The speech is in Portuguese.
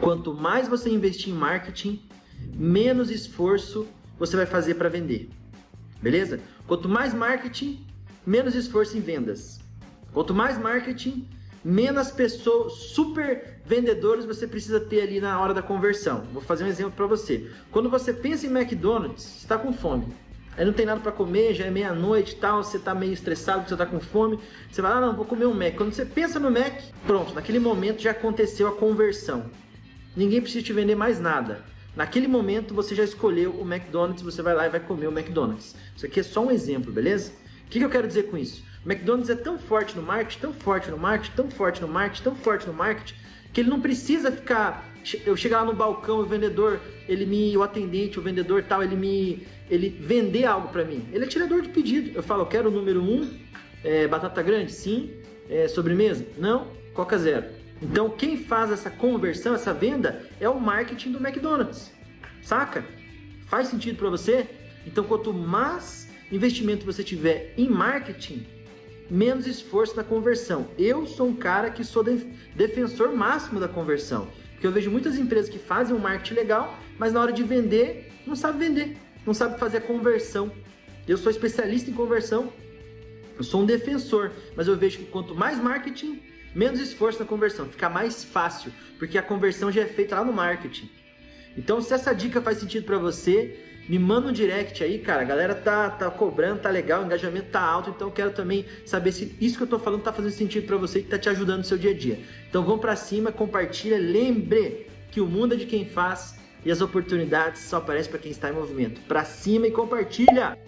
Quanto mais você investir em marketing, menos esforço você vai fazer para vender. Beleza? Quanto mais marketing, menos esforço em vendas. Quanto mais marketing, menos pessoas, super vendedores você precisa ter ali na hora da conversão. Vou fazer um exemplo para você. Quando você pensa em McDonald's, está com fome. Aí não tem nada para comer, já é meia-noite e tal, você está meio estressado, você está com fome. Você vai ah, não, vou comer um Mac. Quando você pensa no Mac, pronto, naquele momento já aconteceu a conversão. Ninguém precisa te vender mais nada. Naquele momento você já escolheu o McDonald's, você vai lá e vai comer o McDonald's. Isso aqui é só um exemplo, beleza? O que, que eu quero dizer com isso? O McDonald's é tão forte no marketing, tão forte no marketing, tão forte no marketing, tão forte no marketing, que ele não precisa ficar. Eu chegar lá no balcão, o vendedor, ele me. O atendente, o vendedor tal, ele me. Ele vender algo para mim. Ele é tirador de pedido. Eu falo, eu quero o número 1, um, é, batata grande? Sim. É, sobremesa? Não. Coca zero. Então, quem faz essa conversão, essa venda, é o marketing do McDonald's. Saca? Faz sentido para você? Então, quanto mais investimento você tiver em marketing, menos esforço na conversão. Eu sou um cara que sou defensor máximo da conversão. Porque eu vejo muitas empresas que fazem um marketing legal, mas na hora de vender, não sabe vender, não sabe fazer a conversão. Eu sou especialista em conversão. Eu sou um defensor, mas eu vejo que quanto mais marketing, menos esforço na conversão, fica mais fácil, porque a conversão já é feita lá no marketing. Então, se essa dica faz sentido para você, me manda um direct aí, cara. A galera tá, tá cobrando, tá legal, o engajamento tá alto, então eu quero também saber se isso que eu tô falando tá fazendo sentido para você e tá te ajudando no seu dia a dia. Então vamos para cima, compartilha, lembre que o mundo é de quem faz e as oportunidades só aparecem para quem está em movimento. Para cima e compartilha.